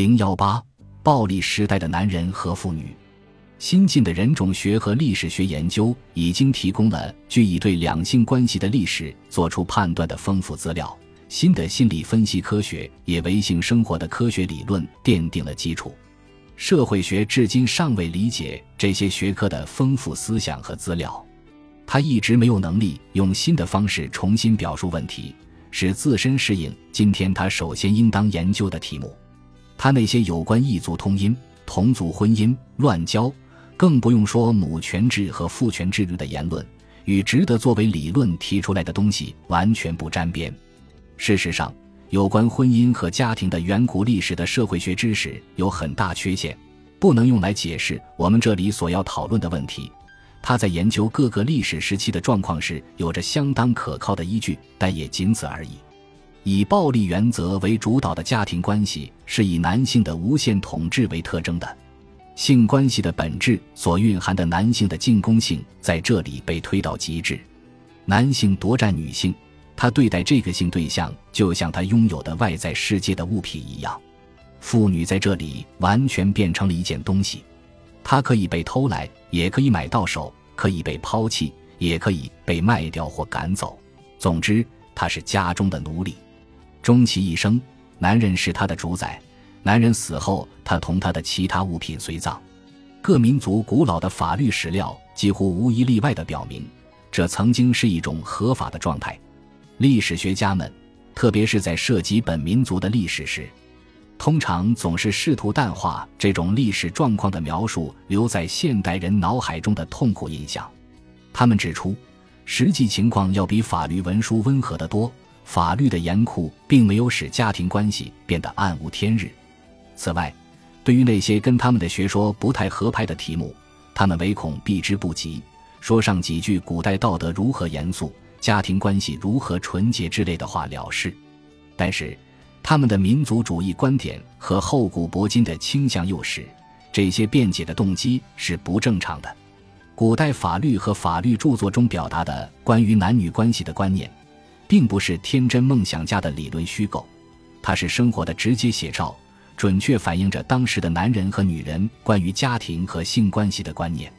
零幺八，暴力时代的男人和妇女。新进的人种学和历史学研究已经提供了据以对两性关系的历史做出判断的丰富资料。新的心理分析科学也为性生活的科学理论奠定了基础。社会学至今尚未理解这些学科的丰富思想和资料，他一直没有能力用新的方式重新表述问题，使自身适应今天他首先应当研究的题目。他那些有关异族通姻、同族婚姻、乱交。更不用说母权制和父权制的言论，与值得作为理论提出来的东西完全不沾边。事实上，有关婚姻和家庭的远古历史的社会学知识有很大缺陷，不能用来解释我们这里所要讨论的问题。他在研究各个历史时期的状况时有着相当可靠的依据，但也仅此而已。以暴力原则为主导的家庭关系是以男性的无限统治为特征的。性关系的本质所蕴含的男性的进攻性在这里被推到极致，男性夺占女性，他对待这个性对象就像他拥有的外在世界的物品一样，妇女在这里完全变成了一件东西，她可以被偷来，也可以买到手，可以被抛弃，也可以被卖掉或赶走。总之，她是家中的奴隶，终其一生，男人是她的主宰。男人死后，他同他的其他物品随葬。各民族古老的法律史料几乎无一例外地表明，这曾经是一种合法的状态。历史学家们，特别是在涉及本民族的历史时，通常总是试图淡化这种历史状况的描述留在现代人脑海中的痛苦印象。他们指出，实际情况要比法律文书温和得多。法律的严酷并没有使家庭关系变得暗无天日。此外，对于那些跟他们的学说不太合拍的题目，他们唯恐避之不及，说上几句古代道德如何严肃、家庭关系如何纯洁之类的话了事。但是，他们的民族主义观点和厚古薄今的倾向诱使这些辩解的动机是不正常的。古代法律和法律著作中表达的关于男女关系的观念，并不是天真梦想家的理论虚构，它是生活的直接写照。准确反映着当时的男人和女人关于家庭和性关系的观念。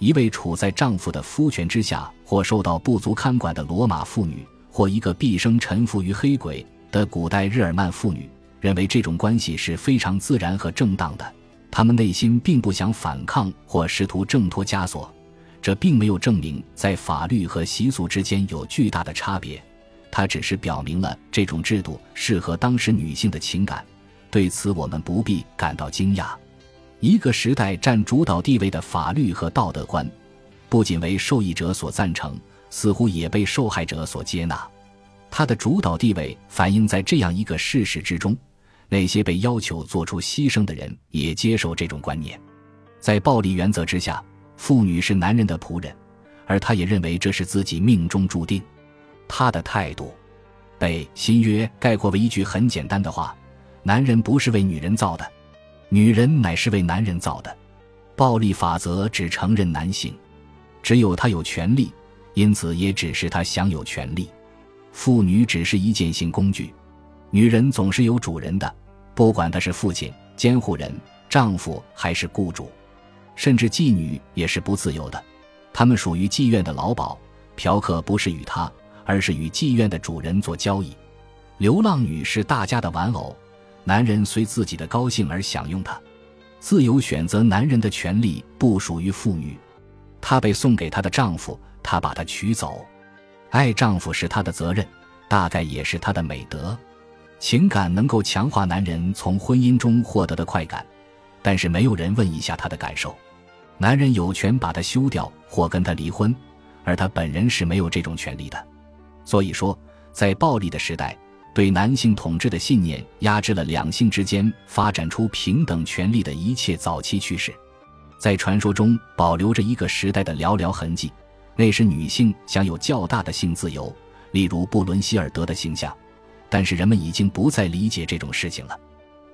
一位处在丈夫的夫权之下或受到不足看管的罗马妇女，或一个毕生臣服于黑鬼的古代日耳曼妇女，认为这种关系是非常自然和正当的。他们内心并不想反抗或试图挣脱枷锁。这并没有证明在法律和习俗之间有巨大的差别，它只是表明了这种制度适合当时女性的情感。对此，我们不必感到惊讶。一个时代占主导地位的法律和道德观，不仅为受益者所赞成，似乎也被受害者所接纳。它的主导地位反映在这样一个事实之中：那些被要求做出牺牲的人也接受这种观念。在暴力原则之下，妇女是男人的仆人，而他也认为这是自己命中注定。他的态度被新约概括为一句很简单的话。男人不是为女人造的，女人乃是为男人造的。暴力法则只承认男性，只有他有权利，因此也只是他享有权利。妇女只是一件性工具，女人总是有主人的，不管她是父亲、监护人、丈夫还是雇主，甚至妓女也是不自由的。他们属于妓院的劳保，嫖客不是与他，而是与妓院的主人做交易。流浪女是大家的玩偶。男人随自己的高兴而享用她，自由选择男人的权利不属于妇女，她被送给她的丈夫，她把她娶走，爱丈夫是她的责任，大概也是她的美德。情感能够强化男人从婚姻中获得的快感，但是没有人问一下他的感受。男人有权把她休掉或跟她离婚，而她本人是没有这种权利的。所以说，在暴力的时代。对男性统治的信念压制了两性之间发展出平等权利的一切早期趋势，在传说中保留着一个时代的寥寥痕迹，那时女性享有较大的性自由，例如布伦希尔德的形象。但是人们已经不再理解这种事情了。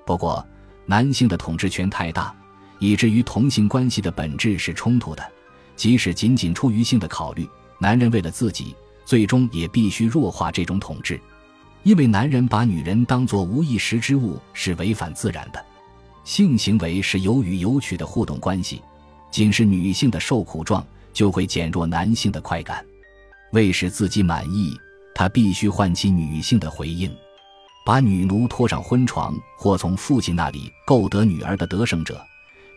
不过，男性的统治权太大，以至于同性关系的本质是冲突的。即使仅仅出于性的考虑，男人为了自己，最终也必须弱化这种统治。因为男人把女人当作无意识之物是违反自然的，性行为是有予有取的互动关系，仅是女性的受苦状就会减弱男性的快感。为使自己满意，他必须唤起女性的回应。把女奴拖上婚床，或从父亲那里购得女儿的得胜者，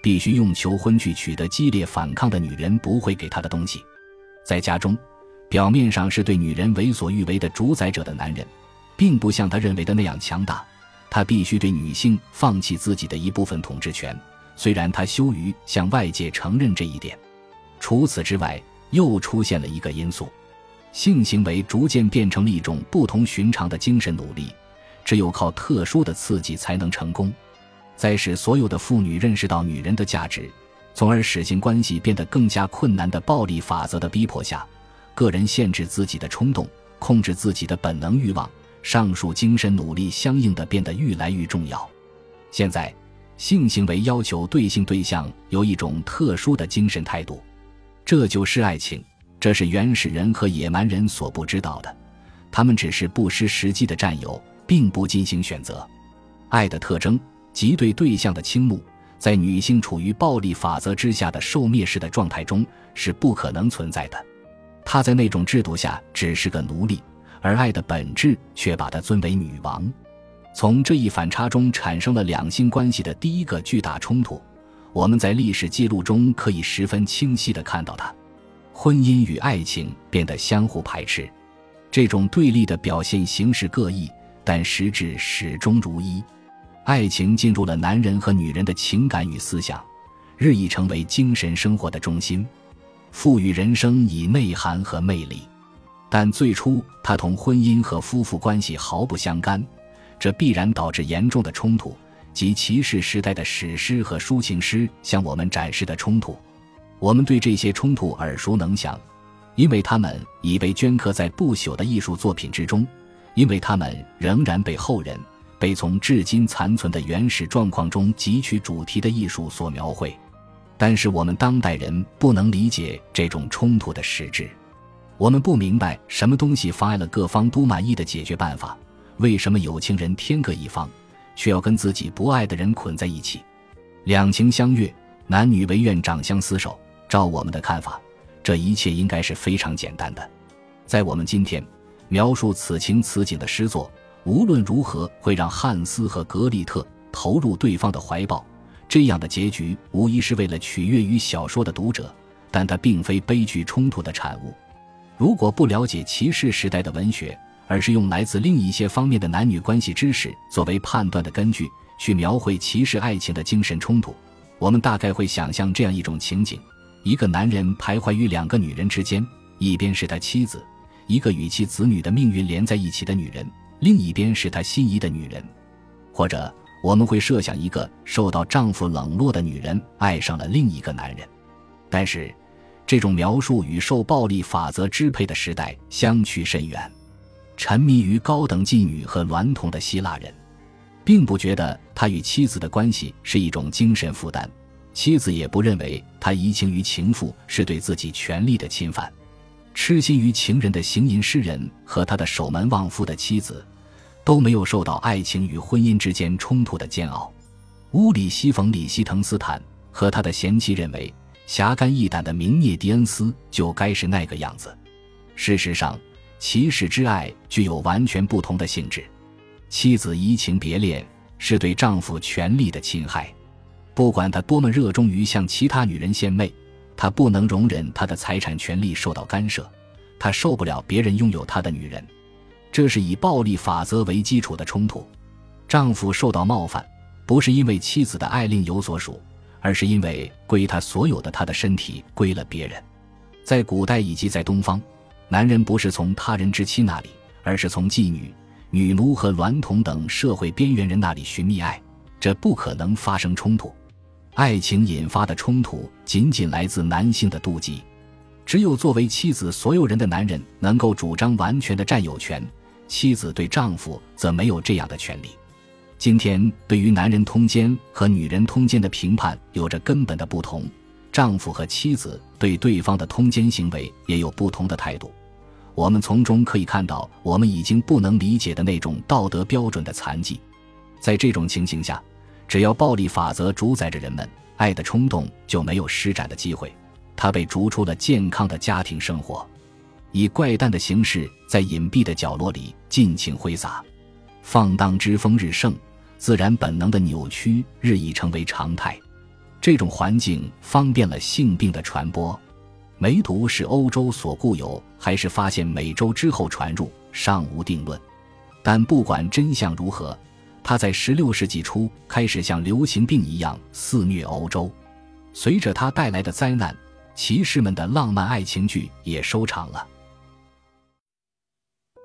必须用求婚去取得激烈反抗的女人不会给他的东西。在家中，表面上是对女人为所欲为的主宰者的男人，并不像他认为的那样强大。他必须对女性放弃自己的一部分统治权，虽然他羞于向外界承认这一点。除此之外，又出现了一个因素：性行为逐渐变成了一种不同寻常的精神努力。只有靠特殊的刺激才能成功，在使所有的妇女认识到女人的价值，从而使性关系变得更加困难的暴力法则的逼迫下，个人限制自己的冲动，控制自己的本能欲望，上述精神努力相应的变得愈来愈重要。现在，性行为要求对性对象有一种特殊的精神态度，这就是爱情。这是原始人和野蛮人所不知道的，他们只是不失时机的占有。并不进行选择，爱的特征即对对象的倾慕，在女性处于暴力法则之下的受蔑视的状态中是不可能存在的。她在那种制度下只是个奴隶，而爱的本质却把她尊为女王。从这一反差中产生了两性关系的第一个巨大冲突，我们在历史记录中可以十分清晰地看到它：婚姻与爱情变得相互排斥。这种对立的表现形式各异。但实质始终如一，爱情进入了男人和女人的情感与思想，日益成为精神生活的中心，赋予人生以内涵和魅力。但最初，它同婚姻和夫妇关系毫不相干，这必然导致严重的冲突及骑士时代的史诗和抒情诗向我们展示的冲突。我们对这些冲突耳熟能详，因为他们已被镌刻在不朽的艺术作品之中。因为他们仍然被后人被从至今残存的原始状况中汲取主题的艺术所描绘，但是我们当代人不能理解这种冲突的实质，我们不明白什么东西妨碍了各方都满意的解决办法，为什么有情人天各一方，却要跟自己不爱的人捆在一起，两情相悦，男女唯愿长相厮守。照我们的看法，这一切应该是非常简单的，在我们今天。描述此情此景的诗作，无论如何会让汉斯和格丽特投入对方的怀抱。这样的结局无疑是为了取悦于小说的读者，但它并非悲剧冲突的产物。如果不了解骑士时代的文学，而是用来自另一些方面的男女关系知识作为判断的根据去描绘骑士爱情的精神冲突，我们大概会想象这样一种情景：一个男人徘徊于两个女人之间，一边是他妻子。一个与其子女的命运连在一起的女人，另一边是他心仪的女人，或者我们会设想一个受到丈夫冷落的女人爱上了另一个男人。但是，这种描述与受暴力法则支配的时代相去甚远。沉迷于高等妓女和娈童的希腊人，并不觉得他与妻子的关系是一种精神负担，妻子也不认为他移情于情妇是对自己权利的侵犯。痴心于情人的行淫诗人和他的守门望夫的妻子，都没有受到爱情与婚姻之间冲突的煎熬。乌里西冯·里希滕斯坦和他的贤妻认为，侠肝义胆的明涅迪恩斯就该是那个样子。事实上，骑士之爱具有完全不同的性质。妻子移情别恋是对丈夫权力的侵害，不管他多么热衷于向其他女人献媚。他不能容忍他的财产权利受到干涉，他受不了别人拥有他的女人，这是以暴力法则为基础的冲突。丈夫受到冒犯，不是因为妻子的爱另有所属，而是因为归他所有的他的身体归了别人。在古代以及在东方，男人不是从他人之妻那里，而是从妓女、女奴和娈童等社会边缘人那里寻觅爱，这不可能发生冲突。爱情引发的冲突仅仅来自男性的妒忌，只有作为妻子所有人的男人能够主张完全的占有权，妻子对丈夫则没有这样的权利。今天对于男人通奸和女人通奸的评判有着根本的不同，丈夫和妻子对对方的通奸行为也有不同的态度。我们从中可以看到我们已经不能理解的那种道德标准的残疾。在这种情形下。只要暴力法则主宰着人们，爱的冲动就没有施展的机会。他被逐出了健康的家庭生活，以怪诞的形式在隐蔽的角落里尽情挥洒，放荡之风日盛，自然本能的扭曲日益成为常态。这种环境方便了性病的传播。梅毒是欧洲所固有，还是发现美洲之后传入，尚无定论。但不管真相如何，它在16世纪初开始像流行病一样肆虐欧洲。随着它带来的灾难，骑士们的浪漫爱情剧也收场了。